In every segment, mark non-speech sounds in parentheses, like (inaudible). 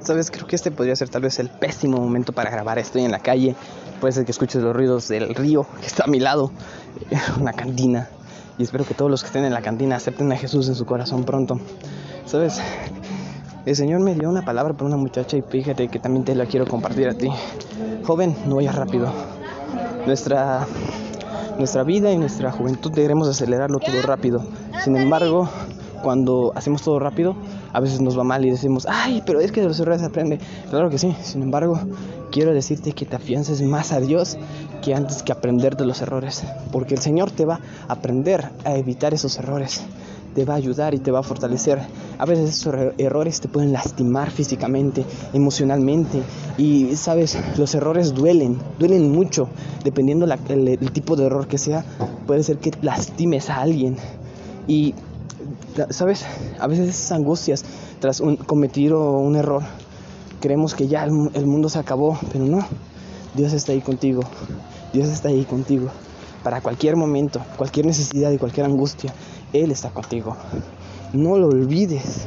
Sabes, creo que este podría ser tal vez el pésimo momento para grabar. Estoy en la calle, puede ser que escuches los ruidos del río que está a mi lado, (laughs) una cantina. Y espero que todos los que estén en la cantina acepten a Jesús en su corazón pronto. Sabes, el Señor me dio una palabra para una muchacha y fíjate que también te la quiero compartir a ti. Joven, no vayas rápido. Nuestra nuestra vida y nuestra juventud queremos acelerarlo todo rápido. Sin embargo, cuando hacemos todo rápido, a veces nos va mal y decimos, ay, pero es que de los errores aprende. Claro que sí, sin embargo, quiero decirte que te afiances más a Dios que antes que aprender de los errores, porque el Señor te va a aprender a evitar esos errores te va a ayudar y te va a fortalecer. A veces esos errores te pueden lastimar físicamente, emocionalmente. Y sabes, los errores duelen, duelen mucho. Dependiendo el, tipo de error que sea, puede ser que lastimes a alguien. Y, sabes, a veces esas angustias tras un, cometer un error, creemos que ya el, el mundo se acabó, pero no. Dios está ahí contigo. Dios está ahí contigo para cualquier momento, cualquier necesidad y cualquier angustia. Él está contigo. No lo olvides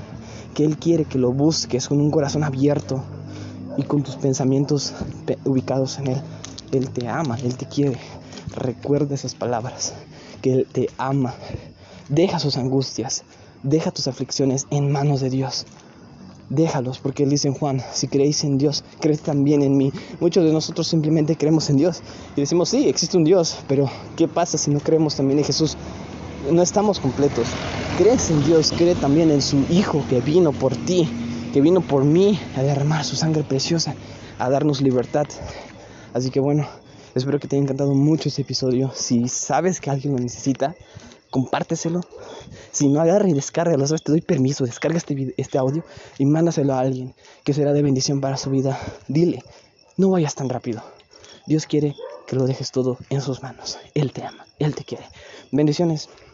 que Él quiere que lo busques con un corazón abierto y con tus pensamientos ubicados en Él. Él te ama, Él te quiere. Recuerda esas palabras, que Él te ama. Deja sus angustias, deja tus aflicciones en manos de Dios. Déjalos, porque Él dice en Juan, si creéis en Dios, creed también en mí. Muchos de nosotros simplemente creemos en Dios y decimos, sí, existe un Dios, pero ¿qué pasa si no creemos también en Jesús? no estamos completos. Crees en Dios, cree también en su Hijo que vino por ti, que vino por mí a derramar su sangre preciosa, a darnos libertad. Así que bueno, espero que te haya encantado mucho este episodio. Si sabes que alguien lo necesita, compárteselo. Si no, agarra y descárgalo. ¿Sabes? Te doy permiso, descarga este, este audio y mándaselo a alguien que será de bendición para su vida. Dile, no vayas tan rápido. Dios quiere que lo dejes todo en sus manos. Él te ama, Él te quiere. Bendiciones.